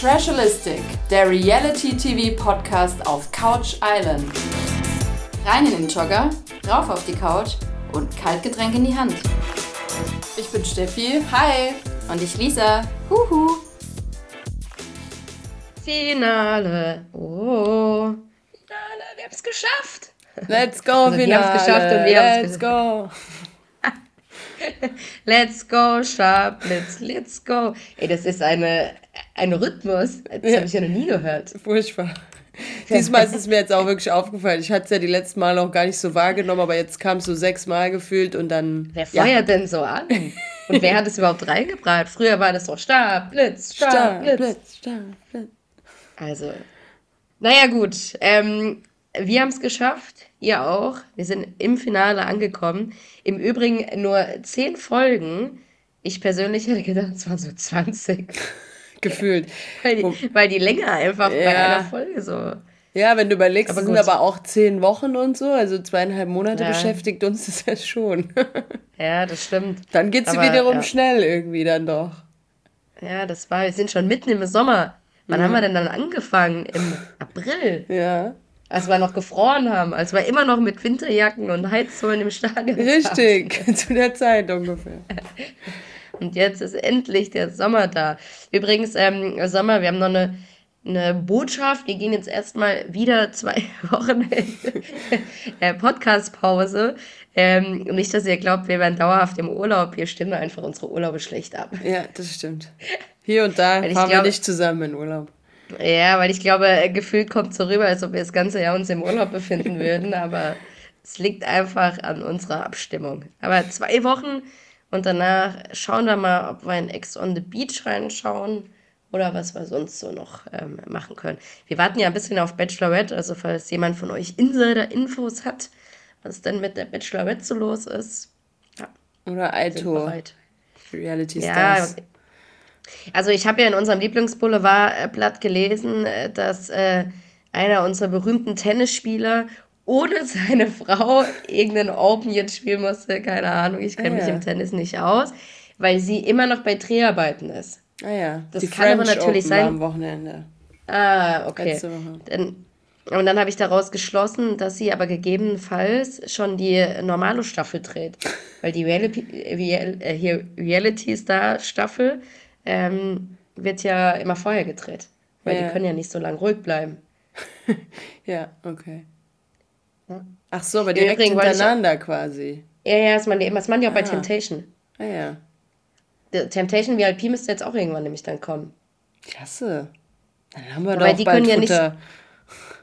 Trashalistic, der Reality-TV-Podcast auf Couch Island. Rein in den Jogger, rauf auf die Couch und Kaltgetränk in die Hand. Ich bin Steffi, hi. Und ich Lisa, huhu. Finale, oh. Finale, wir haben es geschafft. Let's go, also, Finale. Wir haben es geschafft und wir haben es Let's go. let's go, Sharplitz, let's go. Ey, das ist eine, ein Rhythmus. Das ja. habe ich ja noch nie gehört. Furchtbar. Diesmal ist es mir jetzt auch wirklich aufgefallen. Ich hatte es ja die letzten Mal auch gar nicht so wahrgenommen, aber jetzt kam es so sechsmal gefühlt und dann. Wer feuert ja. denn so an? Und wer hat es überhaupt reingebracht? Früher war das doch Stab, Blitz, Stab, Stab Blitz. Blitz, Stab, Blitz. Also, naja, gut. Ähm, wir haben es geschafft, ihr auch. Wir sind im Finale angekommen. Im Übrigen nur zehn Folgen. Ich persönlich hätte gedacht, es waren so 20. Gefühlt. weil, die, weil die Länge einfach ja. bei einer Folge so. Ja, wenn du überlegst, aber es sind aber auch zehn Wochen und so, also zweieinhalb Monate ja. beschäftigt uns das ja schon. ja, das stimmt. Dann geht es wiederum ja. schnell irgendwie dann doch. Ja, das war, wir sind schon mitten im Sommer. Wann ja. haben wir denn dann angefangen? Im April. Ja. Als wir noch gefroren haben, als wir immer noch mit Winterjacken und Heizsohlen im Stadion Richtig, zu der Zeit ungefähr. Und jetzt ist endlich der Sommer da. Übrigens, ähm, Sommer, wir haben noch eine, eine Botschaft. Wir gehen jetzt erstmal wieder zwei Wochen äh, Podcast-Pause. Ähm, nicht, dass ihr glaubt, wir wären dauerhaft im Urlaub. Wir stimmen einfach unsere Urlaube schlecht ab. Ja, das stimmt. Hier und da fahren glaub, wir nicht zusammen in Urlaub. Ja, weil ich glaube, gefühlt kommt so rüber, als ob wir das ganze Jahr uns im Urlaub befinden würden. Aber es liegt einfach an unserer Abstimmung. Aber zwei Wochen und danach schauen wir mal, ob wir in Ex on the Beach reinschauen oder was wir sonst so noch ähm, machen können. Wir warten ja ein bisschen auf Bachelorette, also falls jemand von euch Insider-Infos hat, was denn mit der Bachelorette so los ist. Ja, oder Aito. Reality Stars. Ja, also ich habe ja in unserem Lieblingsboulevardblatt gelesen, äh, dass äh, einer unserer berühmten Tennisspieler ohne seine Frau irgendeinen Open jetzt spielen musste. Keine Ahnung, ich kenne ah, mich ja. im Tennis nicht aus, weil sie immer noch bei Dreharbeiten ist. Ah ja, das Die kann French aber natürlich Open sein. am Wochenende. Ah, okay. Dann, und dann habe ich daraus geschlossen, dass sie aber gegebenenfalls schon die normale Staffel dreht. Weil die Reality, äh, Reality Star Staffel ähm, wird ja immer vorher gedreht. Weil ja. die können ja nicht so lange ruhig bleiben. ja, okay. Ach so, aber direkt Übrigens, hintereinander ich, quasi. Ja, ja, das machen die, das machen die auch ah. bei Temptation. Ah ja. The Temptation VIP müsste jetzt auch irgendwann nämlich dann kommen. Klasse. Dann haben wir aber doch die bald können ja nicht,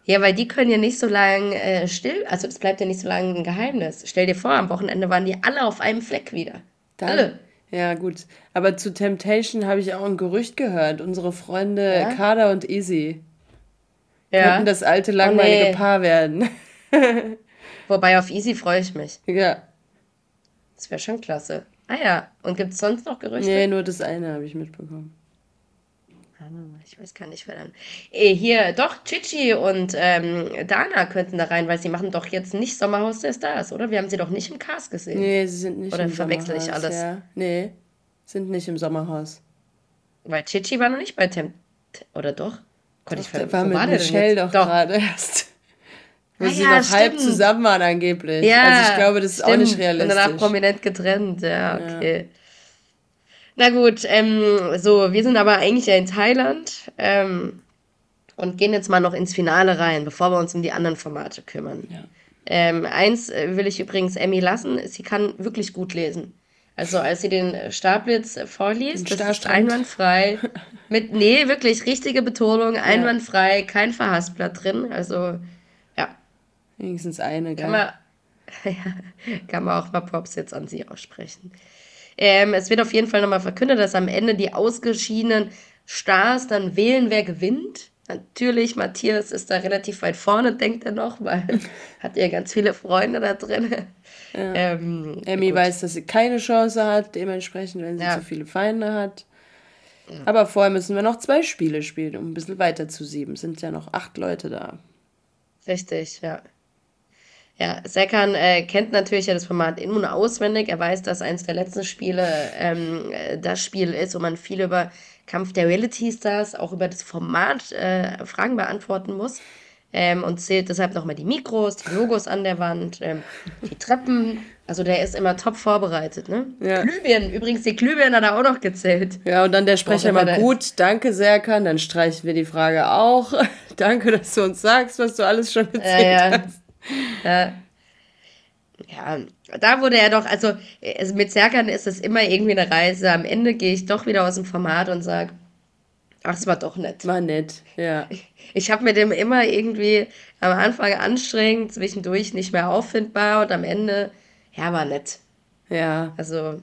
ja, weil die können ja nicht so lange äh, still, also es bleibt ja nicht so lange ein Geheimnis. Stell dir vor, am Wochenende waren die alle auf einem Fleck wieder. Dann, alle. Ja, gut. Aber zu Temptation habe ich auch ein Gerücht gehört. Unsere Freunde ja? Kada und Easy ja? könnten das alte langweilige oh, nee. Paar werden. Wobei auf Easy freue ich mich. Ja. Das wäre schon klasse. Ah ja, und gibt es sonst noch Gerüchte? Nee, nur das eine habe ich mitbekommen. Ah, ich weiß gar nicht, wer dann. Hier, doch, Chichi und ähm, Dana könnten da rein, weil sie machen doch jetzt nicht Sommerhaus der Stars, oder? Wir haben sie doch nicht im Cast gesehen. Nee, sie sind nicht oder im Sommerhaus. Oder verwechsel ich alles? Ja. Nee, sind nicht im Sommerhaus. Weil Chichi war noch nicht bei Temp. Oder doch? Gott, ich war, war mit war Michelle doch, doch. gerade erst. Wo ah, sie ja, noch stimmt. halb zusammen waren angeblich. Ja, also ich glaube, das ist stimmt. auch nicht realistisch. Und danach prominent getrennt, ja, okay. Ja. Na gut, ähm, so, wir sind aber eigentlich ja in Thailand ähm, und gehen jetzt mal noch ins Finale rein, bevor wir uns um die anderen Formate kümmern. Ja. Ähm, eins äh, will ich übrigens Emmy lassen, sie kann wirklich gut lesen. Also als sie den Starblitz vorliest, das ist einwandfrei. Mit, nee, wirklich richtige Betonung, einwandfrei, kein Verhaspler drin. Also Wenigstens eine, gell? Kann man, ja, kann man auch mal Props jetzt an sie aussprechen. Ähm, es wird auf jeden Fall nochmal verkündet, dass am Ende die ausgeschiedenen Stars dann wählen, wer gewinnt. Natürlich, Matthias ist da relativ weit vorne, denkt er noch, weil hat ja ganz viele Freunde da drin. Ja. Ähm, Emmy weiß, dass sie keine Chance hat, dementsprechend, wenn sie ja. zu viele Feinde hat. Ja. Aber vorher müssen wir noch zwei Spiele spielen, um ein bisschen weiter zu sieben. Sind ja noch acht Leute da. Richtig, ja. Ja, Serkan äh, kennt natürlich ja das Format in- und auswendig. Er weiß, dass eines der letzten Spiele ähm, äh, das Spiel ist, wo man viel über Kampf der Reality Stars, auch über das Format äh, Fragen beantworten muss. Ähm, und zählt deshalb nochmal die Mikros, die Logos an der Wand, ähm, die Treppen. Also der ist immer top vorbereitet, ne? Ja. Glühbirnen, übrigens die Glühbirnen hat er auch noch gezählt. Ja, und dann der Sprecher immer gut, danke Serkan, dann streichen wir die Frage auch. danke, dass du uns sagst, was du alles schon erzählt ja, ja. hast. Ja. Ja, da wurde er doch, also, also mit Serkan ist es immer irgendwie eine Reise. Am Ende gehe ich doch wieder aus dem Format und sage, ach, es war doch nett. War nett, ja. Ich, ich habe mit dem immer irgendwie am Anfang anstrengend, zwischendurch nicht mehr auffindbar und am Ende, ja, war nett. Ja. Also,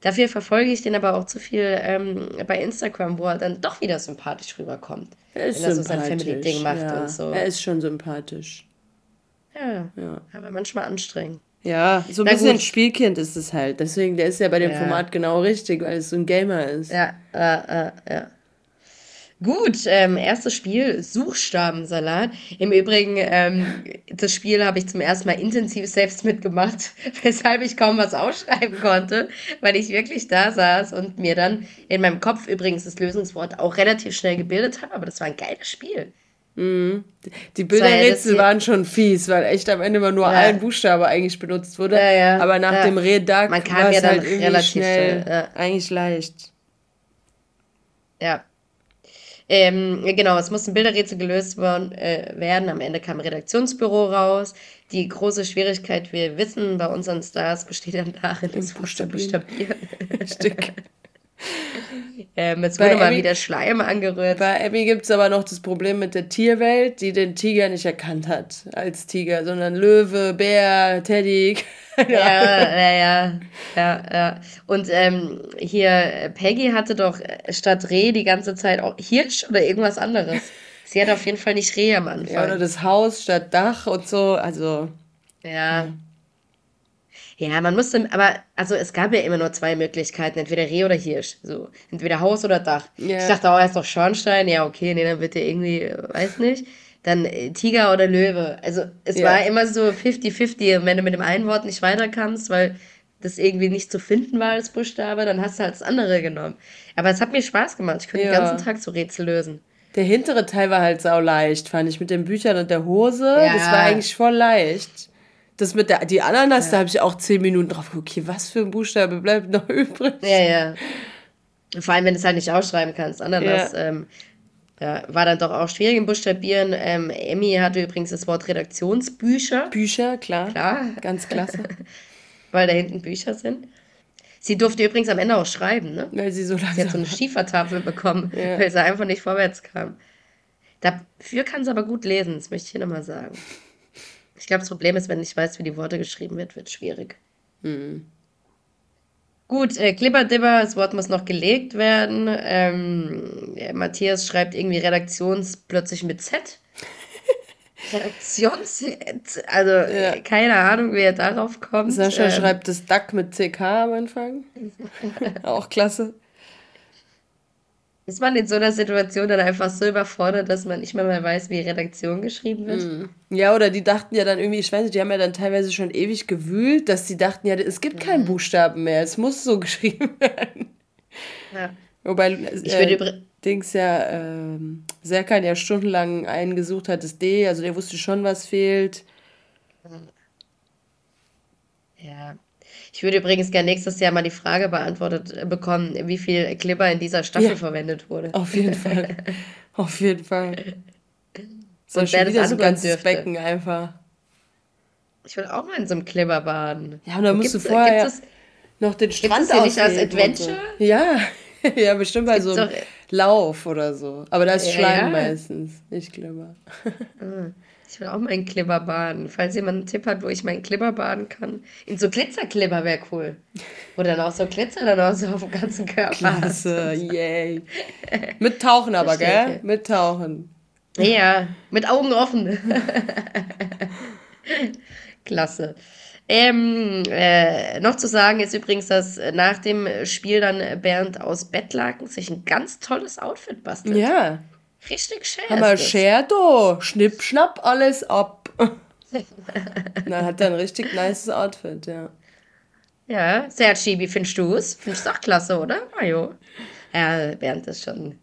dafür verfolge ich den aber auch zu viel ähm, bei Instagram, wo er dann doch wieder sympathisch rüberkommt. Er ist wenn er so sein Family-Ding macht ja. und so. Er ist schon sympathisch. Ja, ja. aber manchmal anstrengend. Ja, so ein Na bisschen gut. Spielkind ist es halt. Deswegen, der ist ja bei dem ja. Format genau richtig, weil es so ein Gamer ist. Ja, äh, äh, ja. Gut, ähm, erstes Spiel, Suchstabensalat. Im Übrigen, ähm, das Spiel habe ich zum ersten Mal intensiv selbst mitgemacht, weshalb ich kaum was ausschreiben konnte, weil ich wirklich da saß und mir dann in meinem Kopf übrigens das Lösungswort auch relativ schnell gebildet habe, aber das war ein geiles Spiel. Mhm. Die Bilderrätsel waren schon fies, weil echt am Ende immer nur ja. ein Buchstabe eigentlich benutzt wurde. Ja, ja. Aber nach dem Redak war es halt irgendwie schnell, schnell eigentlich leicht. Ja. Ähm, genau, es mussten Bilderrätsel gelöst worden, äh, werden. Am Ende kam ein Redaktionsbüro raus. Die große Schwierigkeit, wir wissen, bei unseren Stars besteht dann darin, das Buchstabieren. Stück. Ähm, jetzt wurde mal wieder Schleim angerührt. Bei Abby gibt es aber noch das Problem mit der Tierwelt, die den Tiger nicht erkannt hat als Tiger, sondern Löwe, Bär, Teddy. ja, ja, ja, ja, ja. Und ähm, hier, Peggy hatte doch statt Reh die ganze Zeit auch Hirsch oder irgendwas anderes. Sie hat auf jeden Fall nicht Reh am Anfang. Ja, oder das Haus statt Dach und so, also. Ja. ja. Ja, man musste, aber also es gab ja immer nur zwei Möglichkeiten, entweder Reh oder Hirsch. So, entweder Haus oder Dach. Yeah. Ich dachte, oh, er ist doch Schornstein. Ja, okay, nee, dann wird er irgendwie, weiß nicht. Dann äh, Tiger oder Löwe. Also es yeah. war immer so 50-50. Und wenn du mit dem einen Wort nicht weiterkamst, weil das irgendwie nicht zu finden war als Buchstabe, dann hast du halt das andere genommen. Aber es hat mir Spaß gemacht. Ich konnte ja. den ganzen Tag so Rätsel lösen. Der hintere Teil war halt sau leicht, fand ich, mit den Büchern und der Hose. Ja. Das war eigentlich voll leicht. Das mit der, die Ananas, ja. da habe ich auch zehn Minuten drauf okay, was für ein Buchstabe bleibt noch übrig? Ja, ja. Vor allem, wenn du es halt nicht ausschreiben kannst. Ananas, ja. Ähm, ja, war dann doch auch schwierig im Buchstabieren. Ähm, Emmy hatte übrigens das Wort Redaktionsbücher. Bücher, klar. Klar. Ganz klasse. Weil da hinten Bücher sind. Sie durfte übrigens am Ende auch schreiben, ne? Weil sie so langsam Sie hat so eine Schiefertafel bekommen, ja. weil sie einfach nicht vorwärts kam. Dafür kann sie aber gut lesen, das möchte ich hier nochmal sagen. Ich glaube, das Problem ist, wenn ich weiß, wie die Worte geschrieben wird, wird es schwierig. Mhm. Gut, äh, Clipper Dipper, das Wort muss noch gelegt werden. Ähm, ja, Matthias schreibt irgendwie Redaktions plötzlich mit Z. Redaktions, also ja. keine Ahnung, wie er darauf kommt. Sascha ähm, schreibt das Duck mit CK am Anfang. Auch klasse. Ist man in so einer Situation dann einfach so überfordert, dass man nicht mehr, mehr weiß, wie Redaktion geschrieben wird? Mm. Ja, oder die dachten ja dann irgendwie, ich weiß nicht, die haben ja dann teilweise schon ewig gewühlt, dass sie dachten, ja, es gibt keinen mhm. Buchstaben mehr, es muss so geschrieben werden. Ja. Wobei, äh, Dings ja, äh, Serkan ja stundenlang einen gesucht hat, das D, also der wusste schon, was fehlt. Ja, ich würde übrigens gerne nächstes Jahr mal die Frage beantwortet äh, bekommen, wie viel Glibber in dieser Staffel ja, verwendet wurde. Auf jeden Fall. auf jeden Fall. So schon wieder so ganz Becken einfach. Ich will auch mal in so einem Glibber baden. Ja, und dann musst du vorher es, noch den Strand gibt es nicht als Adventure? So. Ja. ja, bestimmt bei so einem Lauf oder so. Aber da ist ja, Schleim ja. meistens, nicht Glibber. Ah. Ich will auch meinen Clipper baden. Falls jemand einen Tipp hat, wo ich meinen Clipper baden kann. In so Glitzerclipper wäre cool. Wo dann auch so Glitzer dann auch so auf dem ganzen Körper Klasse, yay. Mit Tauchen aber, Verstehe. gell? Mit Tauchen. Ja, mit Augen offen. Klasse. Ähm, äh, noch zu sagen ist übrigens, dass nach dem Spiel dann Bernd aus Bettlaken sich ein ganz tolles Outfit bastelt. Ja. Richtig schön. Haben wir Share da. Schnipp, schnapp, alles ab. Na, hat er ein richtig nices Outfit, ja. Ja, Sergi, wie findest du es? Findest du auch klasse, oder? Majo. Ja, Bernd ist schon.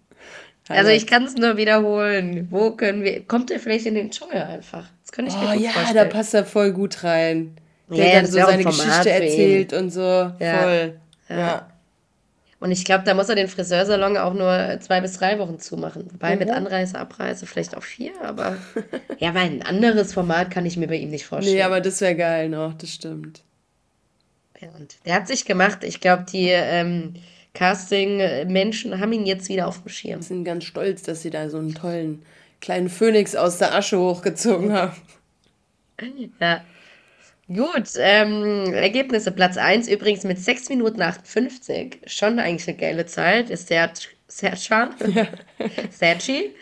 Also ich kann es nur wiederholen. Wo können wir. Kommt er vielleicht in den Dschungel einfach? Das könnte ich mir oh, gut ja, vorstellen. da passt er voll gut rein. Der ja, dann so seine Geschichte erzählt und so. Ja. Voll. Ja. ja. Und ich glaube, da muss er den Friseursalon auch nur zwei bis drei Wochen zumachen. Wobei mhm. mit Anreise, Abreise vielleicht auch vier, aber ja, weil ein anderes Format kann ich mir bei ihm nicht vorstellen. Nee, aber das wäre geil noch, das stimmt. Ja, und der hat sich gemacht. Ich glaube, die ähm, Casting-Menschen haben ihn jetzt wieder auf dem Schirm. sind ganz stolz, dass sie da so einen tollen kleinen Phönix aus der Asche hochgezogen haben. Ja. Gut, ähm, Ergebnisse. Platz 1 übrigens mit 6 Minuten 58. Schon eigentlich eine geile Zeit. Ist Serchan. Ja. Sergi.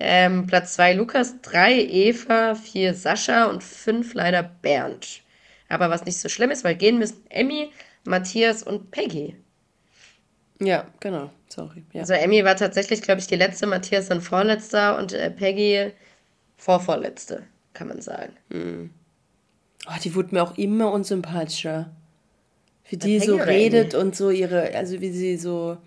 Ähm, Platz 2 Lukas, 3 Eva, 4 Sascha und 5 leider Bernd. Aber was nicht so schlimm ist, weil gehen müssen Emmy, Matthias und Peggy. Ja, genau. Sorry. Ja. Also Emmy war tatsächlich, glaube ich, die letzte, Matthias dann vorletzter und äh, Peggy vorvorletzte, kann man sagen. Mhm. Oh, die wurde mir auch immer unsympathischer. Wie die so redet und so ihre, also wie sie so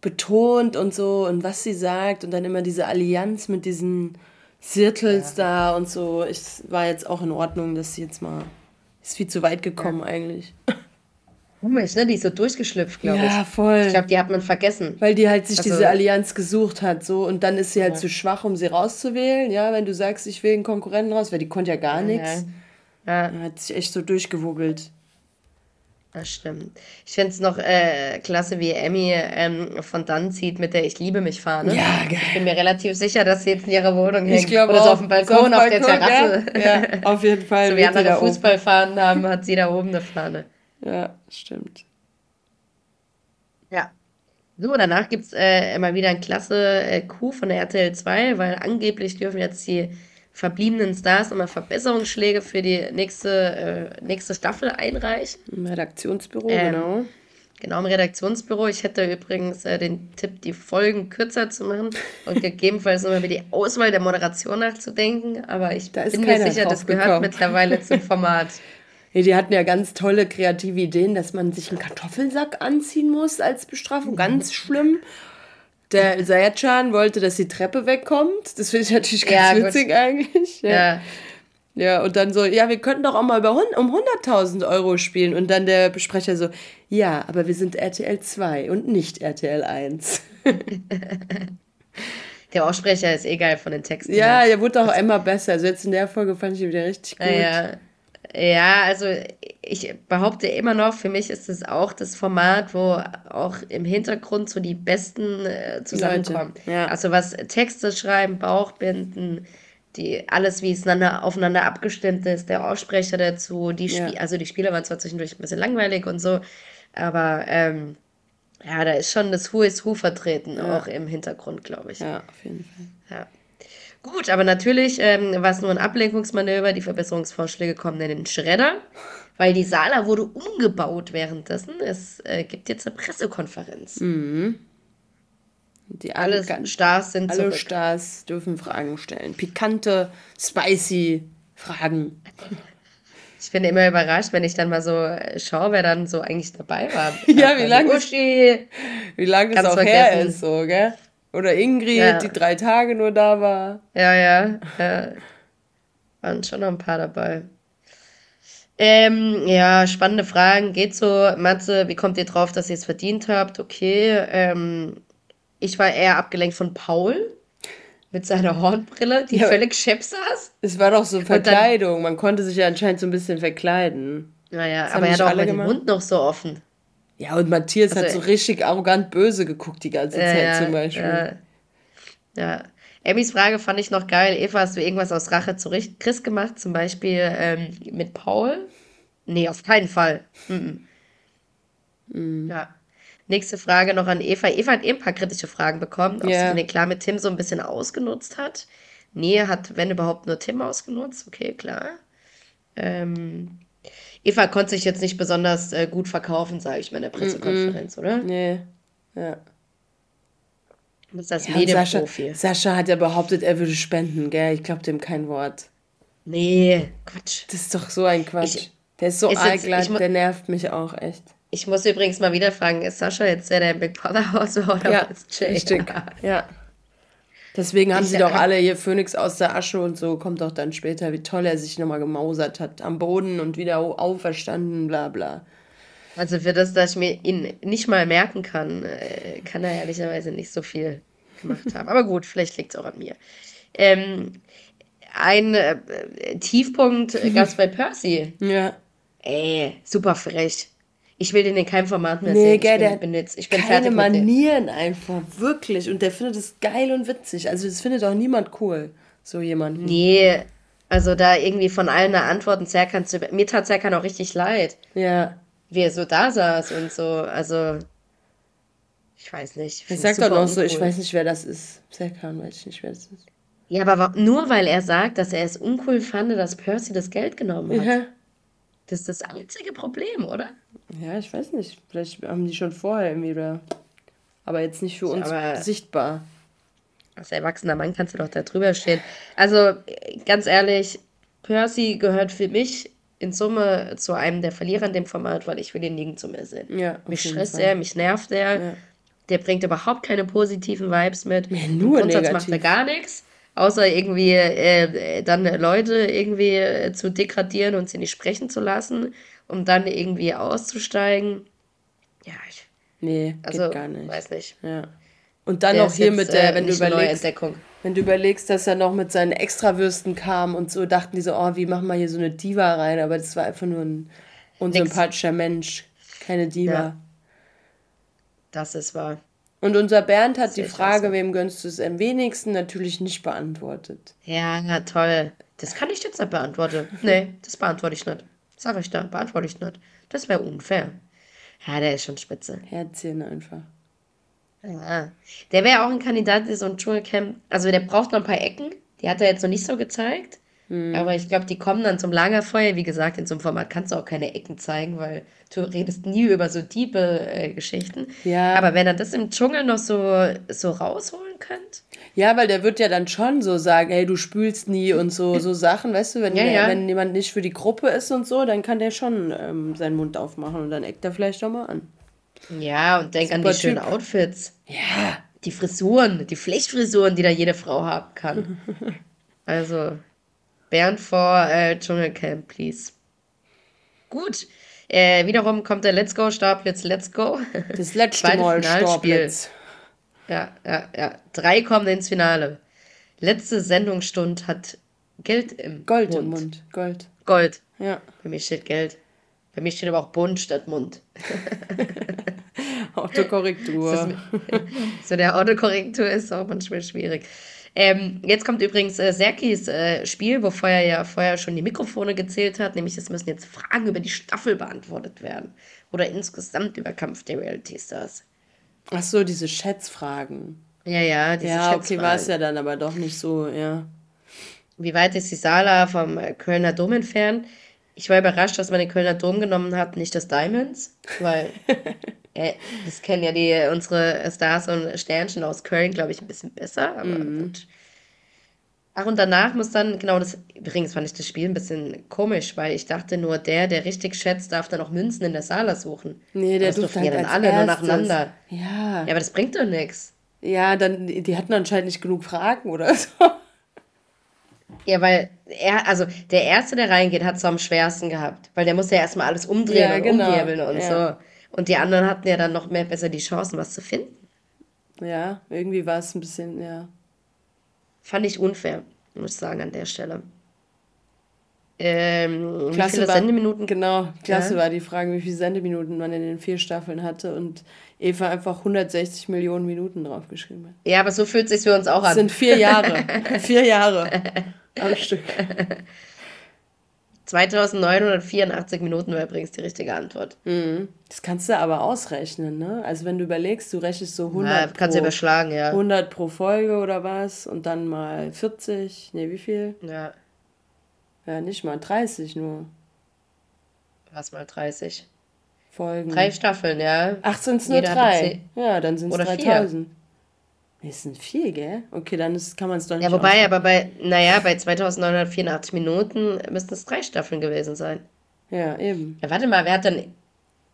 betont und so und was sie sagt und dann immer diese Allianz mit diesen Sirtels ja. da und so. Ich war jetzt auch in Ordnung, dass sie jetzt mal. Ist viel zu weit gekommen ja. eigentlich. Komisch, ne? Die ist so durchgeschlüpft, glaube ich. Ja, voll. Ich glaube, die hat man vergessen. Weil die halt sich also, diese Allianz gesucht hat, so und dann ist sie halt ja. zu schwach, um sie rauszuwählen. Ja, wenn du sagst, ich will einen Konkurrenten raus, weil die konnte ja gar nichts. Ja. Hat sich echt so durchgewuggelt. Das stimmt. Ich finde es noch äh, klasse, wie Emmy ähm, von dann zieht mit der Ich liebe mich Fahne. Ja, geil. Ich bin mir relativ sicher, dass sie jetzt in ihrer Wohnung hängt. Ich glaube Oder so auf dem Balkon, so auf, Balkon, der Terrasse. Ja, ja auf jeden Fall. so wie andere Fußballfahnen haben, hat sie da oben eine Fahne. Ja, stimmt. Ja. So, danach gibt es äh, immer wieder ein klasse äh, Coup von der RTL 2, weil angeblich dürfen jetzt die verbliebenen Stars immer Verbesserungsschläge für die nächste, äh, nächste Staffel einreichen. Im Redaktionsbüro, ähm, genau. Genau, im Redaktionsbüro. Ich hätte übrigens äh, den Tipp, die Folgen kürzer zu machen und gegebenenfalls nochmal über die Auswahl der Moderation nachzudenken. Aber ich bin mir sicher, das gehört gekommen. mittlerweile zum Format. Ja, die hatten ja ganz tolle kreative Ideen, dass man sich einen Kartoffelsack anziehen muss als Bestrafung. Ganz schlimm. Der Sayachan wollte, dass die Treppe wegkommt. Das finde ich natürlich ganz ja, witzig gut. eigentlich. Ja. ja. ja. und dann so, ja, wir könnten doch auch mal über, um 100.000 Euro spielen. Und dann der Besprecher so, ja, aber wir sind RTL 2 und nicht RTL 1. der Aussprecher ist egal von den Texten. Ja, der wurde auch immer besser. Also jetzt in der Folge fand ich ihn wieder richtig gut. Ja, ja, also ich behaupte immer noch, für mich ist es auch das Format, wo auch im Hintergrund so die Besten äh, zusammenkommen. ja. Also was Texte schreiben, Bauchbinden, die alles wie es aufeinander abgestimmt ist, der Aussprecher dazu, die ja. also die Spieler waren zwar zwischendurch ein bisschen langweilig und so, aber ähm, ja, da ist schon das Who is Who vertreten, ja. auch im Hintergrund, glaube ich. Ja, auf jeden Fall. Ja. Gut, aber natürlich ähm, war es nur ein Ablenkungsmanöver. Die Verbesserungsvorschläge kommen in den Schredder, weil die Sala wurde umgebaut währenddessen. Es äh, gibt jetzt eine Pressekonferenz. Mhm. Die alle Stars sind Alle zurück. Stars dürfen Fragen stellen. Pikante, spicy Fragen. Ich bin immer überrascht, wenn ich dann mal so äh, schaue, wer dann so eigentlich dabei war. ja, wie lange wie lange es auch vergessen. her ist, so, gell? Oder Ingrid, ja. die drei Tage nur da war. Ja, ja, ja. Waren schon noch ein paar dabei. Ähm, ja, spannende Fragen. Geht so, Matze, wie kommt ihr drauf, dass ihr es verdient habt? Okay. Ähm, ich war eher abgelenkt von Paul mit seiner Hornbrille, die ja, völlig schepp saß. Es war doch so Verkleidung. Dann, Man konnte sich ja anscheinend so ein bisschen verkleiden. Naja, aber er hat auch den Mund noch so offen. Ja, und Matthias also, hat so richtig arrogant böse geguckt die ganze Zeit ja, zum Beispiel. Ja. ja. Emmys Frage fand ich noch geil. Eva, hast du irgendwas aus Rache zu Chris gemacht? Zum Beispiel ähm, mit Paul? Nee, auf keinen Fall. Mhm. Mhm. Ja. Nächste Frage noch an Eva. Eva hat eben ein paar kritische Fragen bekommen, ob yeah. sie den klar mit Tim so ein bisschen ausgenutzt hat. Nee, hat, wenn überhaupt, nur Tim ausgenutzt. Okay, klar. Ähm, Eva konnte sich jetzt nicht besonders äh, gut verkaufen, sage ich mal, in der Pressekonferenz, mm -mm. oder? Nee, ja. Das ist das ja, Medienprofi. Sascha, Sascha hat ja behauptet, er würde spenden, gell? Ich glaube dem kein Wort. Nee, Quatsch. Das ist doch so ein Quatsch. Ich, der ist so ist allglatt, der nervt mich auch echt. Ich muss übrigens mal wieder fragen, ist Sascha jetzt der, der Big Brother Haus oder ja, ist Jay? Richtig, ja. Deswegen haben ich, sie doch alle hier Phoenix aus der Asche und so, kommt doch dann später, wie toll er sich nochmal gemausert hat am Boden und wieder auferstanden, bla bla. Also für das, dass ich mir ihn nicht mal merken kann, äh, kann er ehrlicherweise nicht so viel gemacht haben. Aber gut, vielleicht liegt es auch an mir. Ähm, ein äh, Tiefpunkt gab es bei Percy. Ja. Ey, super frech. Ich will den in keinem Format mehr nee, sehen. Gell, ich bin, der ich bin keine Manieren einfach, wirklich. Und der findet es geil und witzig. Also das findet auch niemand cool, so jemand. Nee, also da irgendwie von allen Antworten Zerkan zu... Mir tat Zerkan auch richtig leid. Ja. Wie er so da saß und so, also... Ich weiß nicht. Ich, sag doch noch so, ich weiß nicht, wer das ist. Zerkan, weiß ich nicht, wer das ist. Ja, aber nur weil er sagt, dass er es uncool fand, dass Percy das Geld genommen hat. Ja. Das ist das einzige Problem, oder? Ja, ich weiß nicht. Vielleicht haben die schon vorher irgendwie oder. Aber jetzt nicht für uns aber sichtbar. Als erwachsener Mann kannst du doch da drüber stehen. Also, ganz ehrlich, Percy gehört für mich in Summe zu einem der Verlierer in dem Format, weil ich will ihn nirgendwo mehr sehen. Ja, mich stresst er, mich nervt er. Ja. Der bringt überhaupt keine positiven Vibes mit. Ja, nur Im Grundsatz macht er gar nichts außer irgendwie äh, dann Leute irgendwie zu degradieren und sie nicht sprechen zu lassen, um dann irgendwie auszusteigen. Ja, ich. Nee, also, gar nicht. Weiß nicht. Ja. Und dann der noch hier jetzt, mit der, äh, wenn du überlegst, wenn du überlegst, dass er noch mit seinen Extrawürsten kam und so dachten die so, oh, wie machen wir hier so eine Diva rein? Aber das war einfach nur ein unsympathischer Nix. Mensch, keine Diva. Ja. Das ist wahr. Und unser Bernd hat die Frage, wem gönnst du es am wenigsten, natürlich nicht beantwortet. Ja, na toll. Das kann ich jetzt nicht beantworten. Nee, das beantworte ich nicht. Sag ich da, beantworte ich nicht. Das wäre unfair. Ja, der ist schon spitze. Herzchen einfach. Ja. Der wäre auch ein Kandidat in so ein Dschungelcamp. Also der braucht noch ein paar Ecken. Die hat er jetzt noch nicht so gezeigt. Mhm. Aber ich glaube, die kommen dann zum Lagerfeuer. Wie gesagt, in so einem Format kannst du auch keine Ecken zeigen, weil du redest nie über so tiefe äh, Geschichten. Ja. Aber wenn er das im Dschungel noch so, so rausholen könnte. Ja, weil der wird ja dann schon so sagen, hey, du spülst nie und so, so Sachen, weißt du, wenn, ja, der, ja. wenn jemand nicht für die Gruppe ist und so, dann kann der schon ähm, seinen Mund aufmachen und dann eckt er vielleicht doch mal an. Ja, und denk Super an die typ. schönen Outfits. Ja. Die Frisuren, die Flechtfrisuren, die da jede Frau haben kann. also, Bernd vor äh, Dschungelcamp, please. Gut. Äh, wiederum kommt der Let's Go Starblitz Let's Go. Das letzte Mal Starblitz. Ja, ja, ja. Drei kommen ins Finale. Letzte Sendungsstund hat Geld im Gold Mund. im Mund. Gold. Gold. Ja. Bei mir steht Geld. Bei mir steht aber auch Bund statt Mund. Autokorrektur. so der Autokorrektur ist auch manchmal schwierig. Ähm, jetzt kommt übrigens äh, Serkis äh, Spiel, wo vorher ja vorher schon die Mikrofone gezählt hat, nämlich es müssen jetzt Fragen über die Staffel beantwortet werden. Oder insgesamt über Kampf der Reality Stars. Ach so, diese Schätzfragen. Ja, ja, diese Ja, okay, war es ja dann aber doch nicht so, ja. Wie weit ist die Sala vom äh, Kölner Dom entfernt? Ich war überrascht, dass man den Kölner Dom genommen hat, nicht das Diamonds, weil äh, das kennen ja die unsere Stars und Sternchen aus Köln, glaube ich, ein bisschen besser, aber mhm. gut. Ach, und danach muss dann, genau das, übrigens fand ich das Spiel ein bisschen komisch, weil ich dachte nur, der, der richtig schätzt, darf dann auch Münzen in der Sala suchen. Nee, der durfte ja dann alle erstes. nur nacheinander. Ja. Ja, aber das bringt doch nichts. Ja, dann, die hatten anscheinend nicht genug Fragen oder so. Ja, weil er, also der Erste, der reingeht, hat es am schwersten gehabt. Weil der muss ja erstmal alles umdrehen ja, und genau. umwirbeln und ja. so. Und die anderen hatten ja dann noch mehr besser die Chancen, was zu finden. Ja, irgendwie war es ein bisschen, ja. Fand ich unfair, muss ich sagen, an der Stelle. Ähm, klasse wie viele war, Sendeminuten? Genau, klasse ja? war die Frage, wie viele Sendeminuten man in den vier Staffeln hatte und Eva einfach 160 Millionen Minuten draufgeschrieben hat. Ja, aber so fühlt es sich für uns auch an. Das sind vier Jahre. vier Jahre am Stück. 2984 Minuten war übrigens die richtige Antwort. Mhm. Das kannst du aber ausrechnen, ne? Also wenn du überlegst, du rechnest so 100 ja, kannst pro, überschlagen, ja. 100 pro Folge oder was und dann mal 40, ne, wie viel? Ja. Ja, nicht mal 30 nur. Was mal 30? Folgen. Drei Staffeln, ja. Ach, sind es nur drei? Ja, dann sind es 3000. Vier. Das sind viel, gell? Okay, dann ist, kann man es doch nicht. Ja, wobei, aber bei, naja, bei 2984 Minuten müssten es drei Staffeln gewesen sein. Ja, eben. Ja, warte mal, wer hat denn.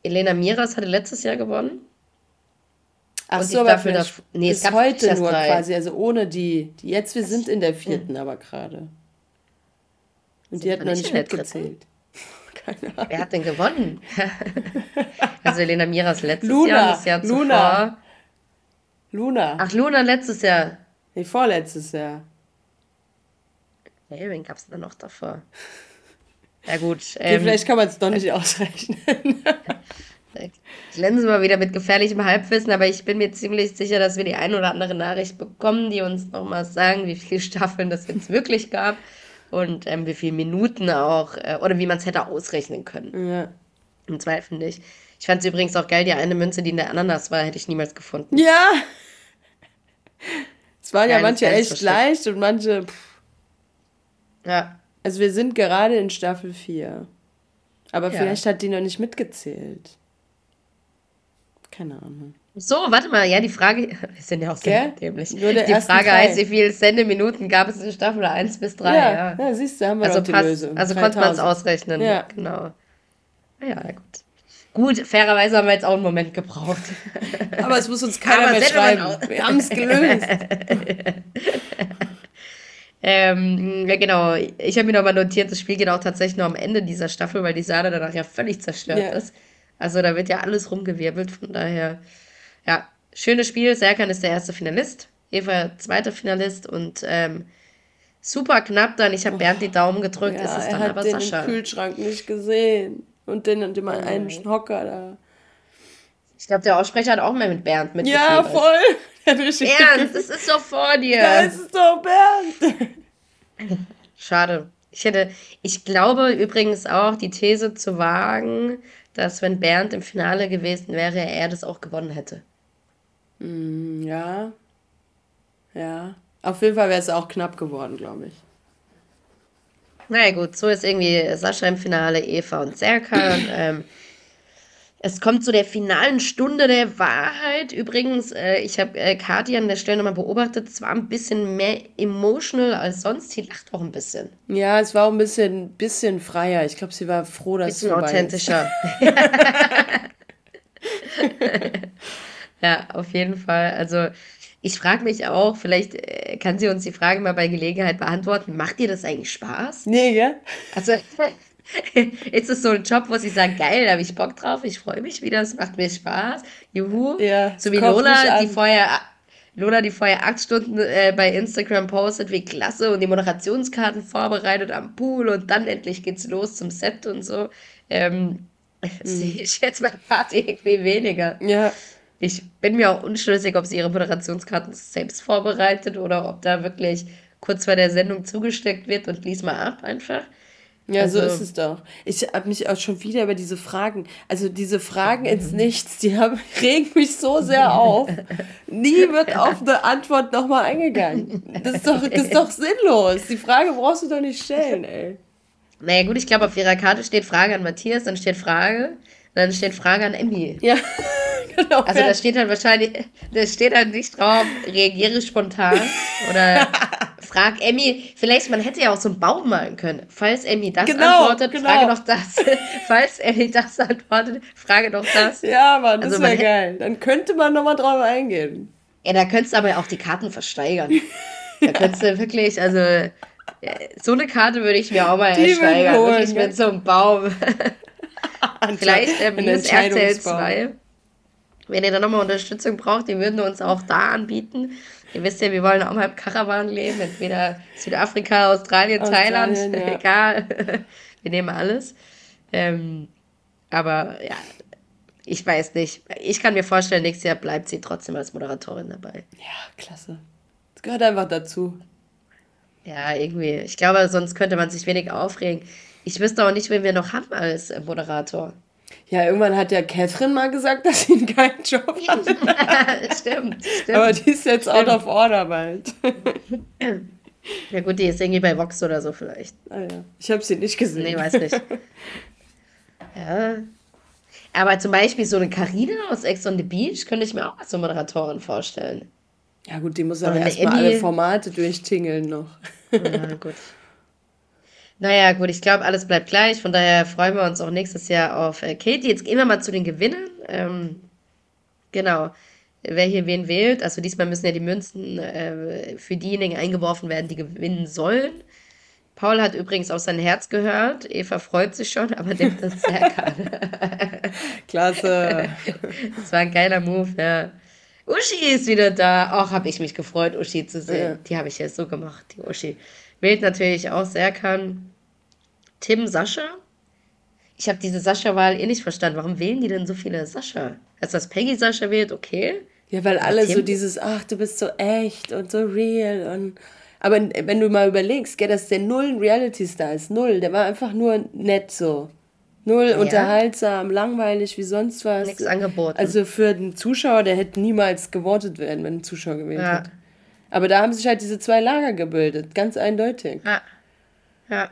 Elena Miras hatte letztes Jahr gewonnen? Ach so, aber Staffel das, nee, es gab heute nur drei. quasi, also ohne die. die jetzt, wir sind in der vierten aber gerade. Und die hat noch nicht mitgezählt. Keine Ahnung. Wer hat denn gewonnen? also Elena Miras letztes Luna, Jahr, das Jahr zuvor. Luna. Luna. Ach, Luna letztes Jahr. Nee, vorletztes Jahr. Hey, wen gab es denn noch davor? Ja gut. Okay, ähm, vielleicht kann man es doch nicht ausrechnen. glänzen wir wieder mit gefährlichem Halbwissen, aber ich bin mir ziemlich sicher, dass wir die ein oder andere Nachricht bekommen, die uns nochmal sagen, wie viele Staffeln das jetzt wirklich gab und ähm, wie viele Minuten auch, äh, oder wie man es hätte ausrechnen können. Ja. Im Zweifel nicht. Ich fand es übrigens auch geil, die eine Münze, die in der Ananas war, hätte ich niemals gefunden. Ja! Es waren ja, ja manche echt versteckt. leicht und manche. Pff. Ja. Also wir sind gerade in Staffel 4. Aber ja. vielleicht hat die noch nicht mitgezählt. Keine Ahnung. So, warte mal, ja, die Frage, wir sind ja auch sehr dämlich. Nur die Frage drei. heißt, wie viele Sendeminuten gab es in Staffel 1 bis 3? Ja, ja. ja siehst du, haben wir also die Lösung. Also konnte man es ausrechnen. Ja. Genau. Ja, gut. Gut, fairerweise haben wir jetzt auch einen Moment gebraucht. Aber es muss uns keiner mehr schreiben. Wir haben es gelöst. ähm, ja, genau. Ich habe mir nochmal notiert, das Spiel geht auch tatsächlich nur am Ende dieser Staffel, weil die Sahne danach ja völlig zerstört ja. ist. Also da wird ja alles rumgewirbelt, von daher, ja, schönes Spiel. Serkan ist der erste Finalist, Eva zweiter Finalist und ähm, super knapp dann. Ich habe Bernd die Daumen gedrückt, ja, ist es dann er hat aber den Sascha. Kühlschrank nicht gesehen und den und immer einen Hocker da. Ich glaube, der Aussprecher hat auch mal mit Bernd mit. Ja, voll. Bernd, das ist doch vor dir. Das ist doch Bernd. Schade. Ich hätte, ich glaube übrigens auch, die These zu wagen, dass wenn Bernd im Finale gewesen wäre, er das auch gewonnen hätte. Mm, ja. Ja. Auf jeden Fall wäre es auch knapp geworden, glaube ich. Naja gut, so ist irgendwie Sascha im Finale, Eva und Serkan. ähm, es kommt zu der finalen Stunde der Wahrheit. Übrigens, äh, ich habe äh, Kathi an der Stelle nochmal beobachtet. Es war ein bisschen mehr emotional als sonst. Sie lacht auch ein bisschen. Ja, es war auch ein bisschen, bisschen freier. Ich glaube, sie war froh, dass bisschen es authentischer. ja, auf jeden Fall. Also, ich frage mich auch, vielleicht äh, kann sie uns die Frage mal bei Gelegenheit beantworten. Macht dir das eigentlich Spaß? Nee, ja. Also, ist es so ein Job, wo sie sagen, geil, da habe ich Bock drauf, ich freue mich wieder, es macht mir Spaß. Juhu. Ja, so wie Lola, die vorher, Lola, die vorher acht Stunden äh, bei Instagram postet, wie klasse und die Moderationskarten vorbereitet am Pool und dann endlich geht's los zum Set und so. Ähm, mhm. Sehe ich jetzt bei Party irgendwie weniger. Ja. Ich bin mir auch unschlüssig, ob sie ihre Moderationskarten selbst vorbereitet oder ob da wirklich kurz vor der Sendung zugesteckt wird und lies mal ab einfach. Ja, also, so ist es doch. Ich habe mich auch schon wieder über diese Fragen, also diese Fragen ins Nichts, die haben, regen mich so sehr auf. Nie wird auf eine Antwort nochmal eingegangen. Das ist, doch, das ist doch sinnlos. Die Frage brauchst du doch nicht stellen, ey. Naja, gut, ich glaube, auf ihrer Karte steht Frage an Matthias, dann steht Frage, dann steht Frage an Emmy. Ja. Also da steht halt wahrscheinlich, da steht halt nicht drauf, reagiere spontan oder frag Emmy, vielleicht, man hätte ja auch so einen Baum malen können. Falls Emmy das genau, antwortet, genau. frage doch das. Falls Emmy das antwortet, frage doch das. Ja, Mann, das also wäre geil. Dann könnte man nochmal drauf eingehen. Ja, da könntest du aber auch die Karten versteigern. da könntest du wirklich, also so eine Karte würde ich mir auch mal die ersteigern. Wirklich mit so einem Baum. Vielleicht ähm, das RTL 2. Wenn ihr da nochmal Unterstützung braucht, die würden uns auch da anbieten. Ihr wisst ja, wir wollen auch mal im Karawan leben, entweder Südafrika, Australien, Australien Thailand, ja. egal. wir nehmen alles. Ähm, aber ja, ich weiß nicht. Ich kann mir vorstellen, nächstes Jahr bleibt sie trotzdem als Moderatorin dabei. Ja, klasse. Das gehört einfach dazu. Ja, irgendwie. Ich glaube, sonst könnte man sich wenig aufregen. Ich wüsste auch nicht, wen wir noch haben als Moderator. Ja, irgendwann hat ja Catherine mal gesagt, dass sie keinen Job hat. stimmt, stimmt. Aber die ist jetzt stimmt. out of order bald. ja gut, die ist irgendwie bei Vox oder so vielleicht. Ah ja, ich habe sie nicht gesehen. Nee, weiß nicht. ja. Aber zum Beispiel so eine Karina aus Ex on the Beach könnte ich mir auch als so Moderatorin vorstellen. Ja gut, die muss aber erstmal alle Formate durchtingeln noch. Ja, gut. Naja, gut, ich glaube, alles bleibt gleich. Von daher freuen wir uns auch nächstes Jahr auf äh, Katie. Jetzt gehen wir mal zu den Gewinnern. Ähm, genau. Wer hier wen wählt. Also diesmal müssen ja die Münzen äh, für diejenigen eingeworfen werden, die gewinnen sollen. Paul hat übrigens auf sein Herz gehört. Eva freut sich schon, aber nimmt das sehr gerne. Klasse. das war ein geiler Move, ja. Uschi ist wieder da. Auch habe ich mich gefreut, Uschi zu sehen. Ja. Die habe ich ja so gemacht, die Uschi. Wählt natürlich auch Serkan. Tim Sascha. Ich habe diese Sascha-Wahl eh nicht verstanden. Warum wählen die denn so viele Sascha? Also, dass Peggy Sascha wählt, okay. Ja, weil alle Tim? so dieses, ach, du bist so echt und so real und. Aber wenn du mal überlegst, gell, dass der null ein Reality-Star ist, null, der war einfach nur nett so. Null ja. unterhaltsam, langweilig, wie sonst was. Nichts angeboten. Also für den Zuschauer, der hätte niemals gewotet werden, wenn ein Zuschauer gewählt ja. hätte. Aber da haben sich halt diese zwei Lager gebildet, ganz eindeutig. Ja. Ja.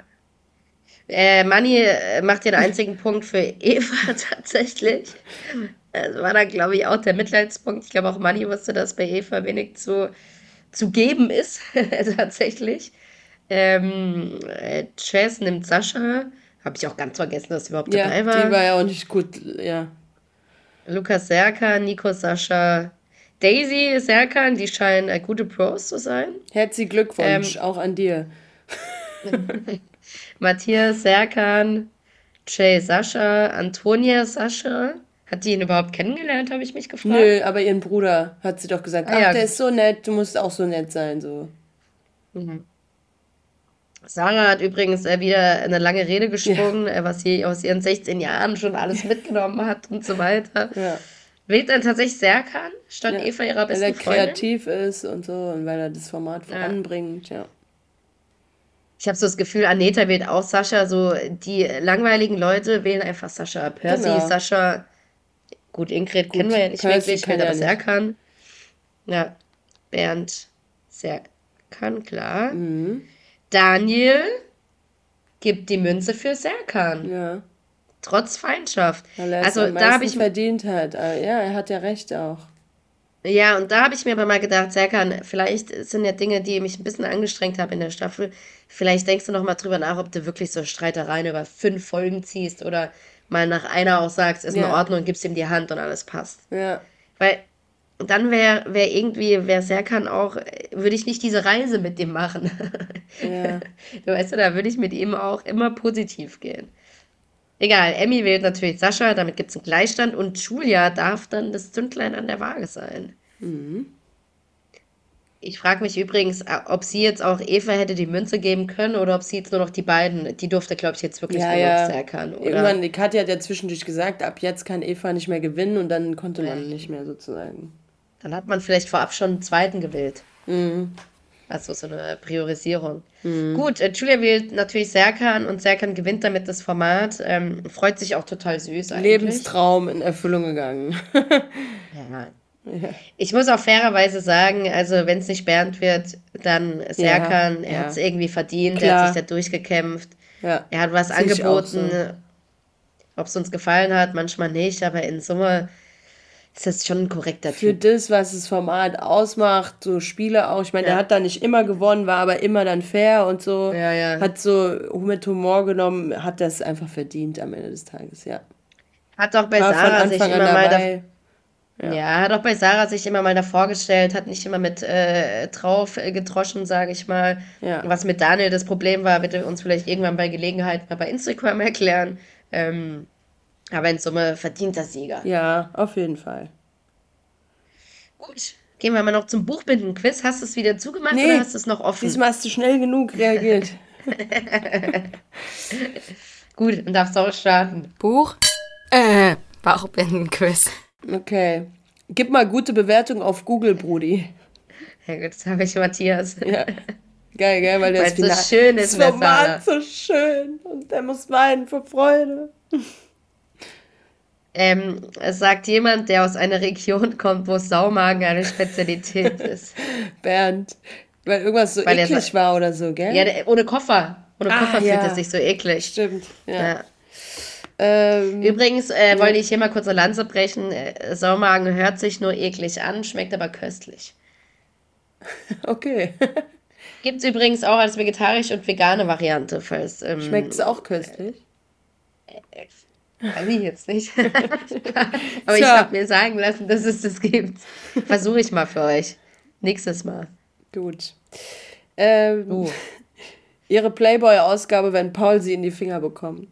Äh, Manni äh, macht den einzigen Punkt für Eva tatsächlich. Das war dann, glaube ich, auch der Mitleidspunkt. Ich glaube, auch Manni wusste, dass bei Eva wenig zu, zu geben ist, tatsächlich. Ähm, äh, Chess nimmt Sascha. Habe ich auch ganz vergessen, dass sie überhaupt ja, dabei war. Die war ja auch nicht gut, ja. Lukas Serka, Nico Sascha, Daisy Serkan, die scheinen äh, gute Pros zu sein. Herzlichen Glückwunsch, ähm, auch an dir. Matthias Serkan, Jay Sascha, Antonia Sascha. Hat die ihn überhaupt kennengelernt, habe ich mich gefragt. Nö, aber ihren Bruder hat sie doch gesagt, ah, ach, ja. der ist so nett, du musst auch so nett sein, so. Mhm. Sarah hat übrigens äh, wieder eine lange Rede gesprungen, ja. äh, was sie aus ihren 16 Jahren schon alles mitgenommen hat und so weiter. Ja. Wählt dann tatsächlich Serkan statt ja, Eva ihrer besten Freundin? Weil er kreativ ist und so und weil er das Format voranbringt, ja. Ich habe so das Gefühl, Aneta wählt auch Sascha. So die langweiligen Leute wählen einfach Sascha. Percy, genau. Sascha. Gut, Ingrid kennen wir ja nicht Percy wirklich, wenn er das Serkan. Ja, Bernd Serkan, klar. Mhm. Daniel gibt die Münze für Serkan. Ja. Trotz Feindschaft. Weil er also da habe ich verdient hat. Ja, er hat ja recht auch. Ja, und da habe ich mir aber mal gedacht, Serkan, vielleicht sind ja Dinge, die mich ein bisschen angestrengt haben in der Staffel. Vielleicht denkst du noch mal drüber nach, ob du wirklich so Streitereien über fünf Folgen ziehst oder mal nach einer auch sagst, ist ja. in Ordnung, gibst ihm die Hand und alles passt. Ja. Weil dann wäre wär irgendwie, wer Serkan auch, würde ich nicht diese Reise mit dem machen. Ja. Du weißt, da würde ich mit ihm auch immer positiv gehen. Egal, Emmy wählt natürlich Sascha, damit gibt es einen Gleichstand und Julia darf dann das Zündlein an der Waage sein. Mhm. Ich frage mich übrigens, äh, ob sie jetzt auch Eva hätte die Münze geben können oder ob sie jetzt nur noch die beiden, die durfte, glaube ich, jetzt wirklich ja, nur ja. Oder? Irgendwann, die Katja hat ja zwischendurch gesagt, ab jetzt kann Eva nicht mehr gewinnen und dann konnte man nicht mehr sozusagen. Dann hat man vielleicht vorab schon einen zweiten gewählt. Mhm. Also so eine Priorisierung. Mhm. Gut, äh, Julia wählt natürlich Serkan und Serkan gewinnt damit das Format. Ähm, freut sich auch total süß eigentlich. Lebenstraum in Erfüllung gegangen. ja. Ja. Ich muss auch fairerweise sagen, also wenn es nicht Bernd wird, dann Serkan, ja, er hat es irgendwie verdient, Klar. er hat sich da durchgekämpft. Er hat was Sehe angeboten. So. Ob es uns gefallen hat, manchmal nicht, aber in Summe ist das schon ein korrekter Für Typ. das, was das Format ausmacht, so Spiele auch. Ich meine, ja. er hat da nicht immer gewonnen, war aber immer dann fair und so. Ja, ja. Hat so mit Humor genommen, hat das einfach verdient am Ende des Tages, ja. Hat auch bei war Sarah sich immer mal ja. ja. hat auch bei Sarah sich immer mal davor gestellt, hat nicht immer mit äh, drauf äh, gedroschen, sage ich mal. Ja. Was mit Daniel das Problem war, bitte uns vielleicht irgendwann bei Gelegenheit mal bei Instagram erklären. Ähm, aber in Summe verdienter Sieger. Ja, auf jeden Fall. Gut. Gehen wir mal noch zum Buchbinden-Quiz. Hast du es wieder zugemacht nee, oder hast du es noch offen? Diesmal hast du schnell genug reagiert. Gut, dann darfst du auch starten. Buch? Äh, Bauchbinden-Quiz. Okay. Gib mal gute Bewertung auf Google, Brudi. Ja gut, das habe ich Matthias. Ja. Geil, geil, weil der ist so schön ist. Das Format so schön und der muss weinen vor Freude. Ähm, es sagt jemand, der aus einer Region kommt, wo Saumagen eine Spezialität ist. Bernd, weil irgendwas so weil eklig war oder so, gell? Ja, der, ohne Koffer. Ohne ah, Koffer ja. fühlt es sich so eklig. Stimmt, ja. ja. Ähm, Übrigens äh, wollte ich hier mal kurz eine Lanze brechen. Äh, Saumagen hört sich nur eklig an, schmeckt aber köstlich. Okay. Gibt es übrigens auch als vegetarische und vegane Variante, falls. Ähm, Schmeckt es auch köstlich? Äh, weiß ich jetzt nicht. Aber ich habe mir sagen lassen, dass es das gibt. Versuche ich mal für euch. Nächstes Mal. Gut. Ähm, uh. Ihre Playboy-Ausgabe, wenn Paul sie in die Finger bekommt.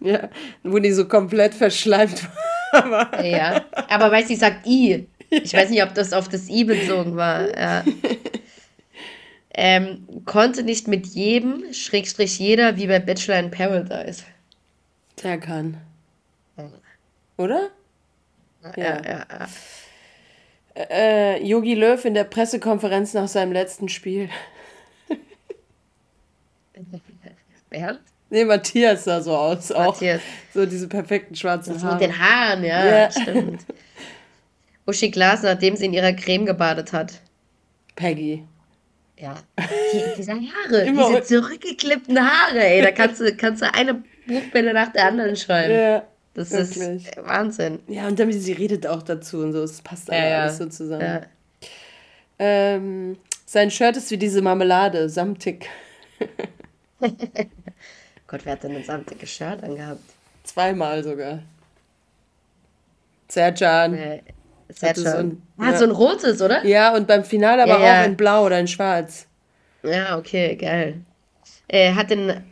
Ja, wo die so komplett verschleimt war. ja, aber weil sie sagt I. Ich weiß nicht, ob das auf das I bezogen war. Ja. Ähm, konnte nicht mit jedem, Schrägstrich jeder, wie bei Bachelor in Paradise. Der kann. Oder? Ja, ja, ja. Äh, Yogi Löw in der Pressekonferenz nach seinem letzten Spiel. Bernd? Nee, Matthias sah so aus. Matthias. Auch. So diese perfekten schwarzen das Haare. Mit den Haaren, ja, ja. stimmt. Uschi Glas, nachdem sie in ihrer Creme gebadet hat. Peggy. Ja, die, diese Haare, Immer diese zurückgeklippten Haare, ey, da kannst du, kannst du eine Buchbinde nach der anderen schreiben. Ja, das wirklich. ist Wahnsinn. Ja, und dann, sie redet auch dazu und so, es passt ja, alles so zusammen. Ja. Ähm, sein Shirt ist wie diese Marmelade, samtig. Gott, wer hat denn ein samtiges Shirt angehabt? Zweimal sogar. Serjan. Äh, Serjan. So ein, ah, ja. so ein rotes, oder? Ja, und beim Finale aber ja, auch in blau oder in schwarz. Ja, okay, geil. Er hat in,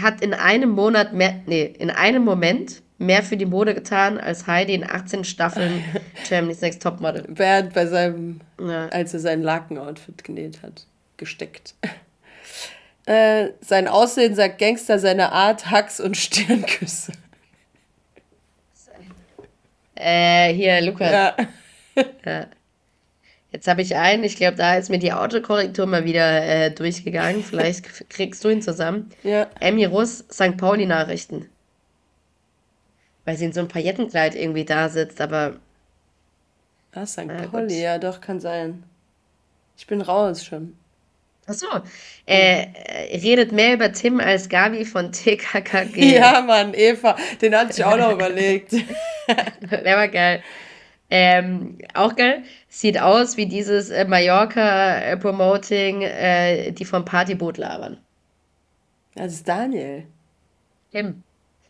hat in einem Monat mehr, nee, in einem Moment mehr für die Mode getan als Heidi in 18 Staffeln Germany's Next Topmodel. Bernd bei seinem, ja. als er sein Lakenoutfit genäht hat, gesteckt. Äh, sein Aussehen sagt Gangster, seine Art, Hacks und Stirnküsse. Äh, hier, Lukas. Ja. ja. Jetzt habe ich einen, ich glaube, da ist mir die Autokorrektur mal wieder äh, durchgegangen. Vielleicht kriegst du ihn zusammen. Ja. Emmy Russ, St. Pauli-Nachrichten. Weil sie in so einem Paillettenkleid irgendwie da sitzt, aber. Ah, St. Pauli, ja, doch, kann sein. Ich bin raus schon. Achso, äh, redet mehr über Tim als Gabi von TKKG. Ja, Mann, Eva, den hatte ich auch noch überlegt. Der war geil. Ähm, auch geil. Sieht aus wie dieses äh, Mallorca-Promoting, äh, die vom Partyboot labern. Das ist Daniel. Tim.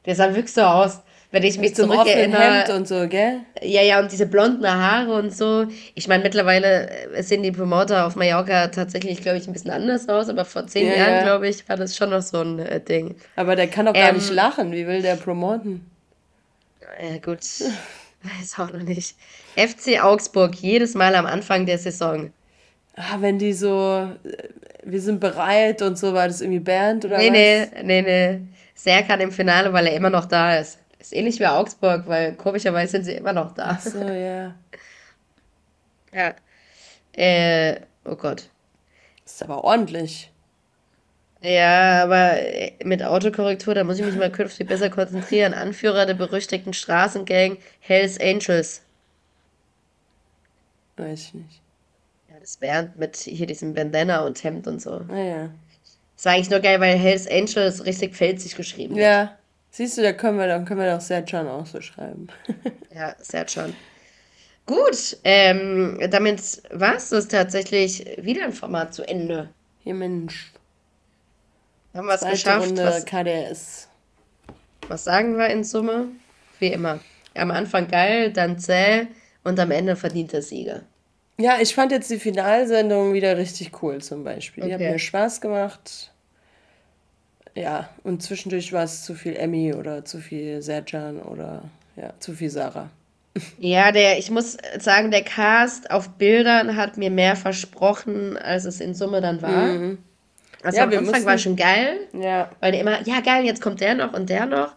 Der sah wirklich so aus. Wenn ich mich zurückerinnere. und so, gell? Ja, ja, und diese blonden Haare und so. Ich meine, mittlerweile äh, sehen die Promoter auf Mallorca tatsächlich, glaube ich, ein bisschen anders aus, aber vor zehn ja, Jahren, ja. glaube ich, war das schon noch so ein äh, Ding. Aber der kann doch gar ähm, nicht lachen. Wie will der promoten? Ja, gut. Weiß auch noch nicht. FC Augsburg, jedes Mal am Anfang der Saison. Ah, wenn die so, äh, wir sind bereit und so, war das irgendwie Bernd oder nee, was? Nee, nee, nee. Serkan im Finale, weil er immer noch da ist. Ist ähnlich wie Augsburg, weil komischerweise sind sie immer noch da. Ach so, ja. ja. Äh, oh Gott. ist aber ordentlich. Ja, aber äh, mit Autokorrektur, da muss ich mich mal künftig besser konzentrieren. Anführer der berüchtigten Straßengang Hells Angels. Weiß ich nicht. Ja, das Bernd mit hier diesem Bandana und Hemd und so. Ah ja. Das war eigentlich nur geil, weil Hells Angels richtig felsig geschrieben wird. Ja. Siehst du, da können wir, dann können wir doch Serjan auch so schreiben. ja, Serjan. Gut, ähm, damit war es das tatsächlich wieder ein Format zu Ende. Hier, Mensch. Haben wir es geschafft. Runde was, KDS. Was sagen wir in Summe? Wie immer. Am Anfang geil, dann zäh und am Ende verdient der Sieger. Ja, ich fand jetzt die Finalsendung wieder richtig cool zum Beispiel. Okay. Die hat mir Spaß gemacht. Ja, und zwischendurch war es zu viel Emmy oder zu viel Serjan oder ja, zu viel Sarah. Ja, der, ich muss sagen, der Cast auf Bildern hat mir mehr versprochen, als es in Summe dann war. Mhm. Also ja, am Anfang mussten, war schon geil, ja. weil der immer, ja geil, jetzt kommt der noch und der noch.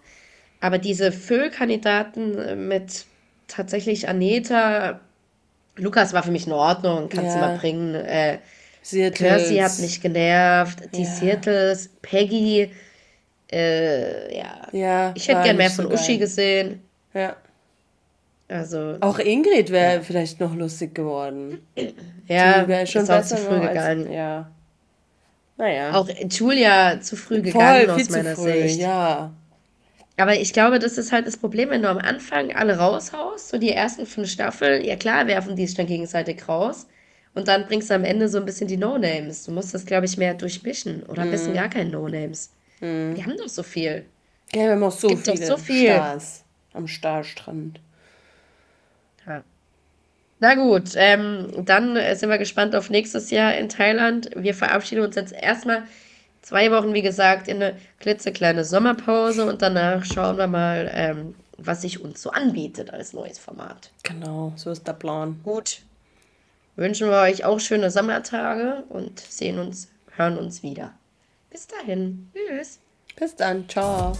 Aber diese Füllkandidaten mit tatsächlich Aneta, Lukas war für mich in Ordnung, kannst ja. du mal bringen. Äh, Kirsty hat mich genervt. Die ja. Seattles, Peggy. Äh, ja. ja. Ich hätte gern mehr von so Uschi gesehen. Ja. Also. Auch Ingrid wäre ja. vielleicht noch lustig geworden. Ja, die wäre schon ist besser zu früh gegangen. Als, ja. Naja. Auch Julia zu früh gegangen Voll, aus meiner früh, Sicht. Ja. Aber ich glaube, das ist halt das Problem, wenn du am Anfang alle raushaust, so die ersten fünf Staffeln, ja klar, werfen die sich dann gegenseitig raus. Und dann bringst du am Ende so ein bisschen die No-Names. Du musst das, glaube ich, mehr durchmischen. Oder am besten mhm. gar keine No-Names. Mm. Wir haben doch so viel. Ja, wir haben auch so Gibt viele so viel. Stars am Starstrand. Ja. Na gut, ähm, dann sind wir gespannt auf nächstes Jahr in Thailand. Wir verabschieden uns jetzt erstmal zwei Wochen, wie gesagt, in eine klitzekleine Sommerpause und danach schauen wir mal, ähm, was sich uns so anbietet als neues Format. Genau, so ist der Plan. Gut. Wünschen wir euch auch schöne Sommertage und sehen uns, hören uns wieder. Bis dahin. Tschüss. Bis dann. Ciao.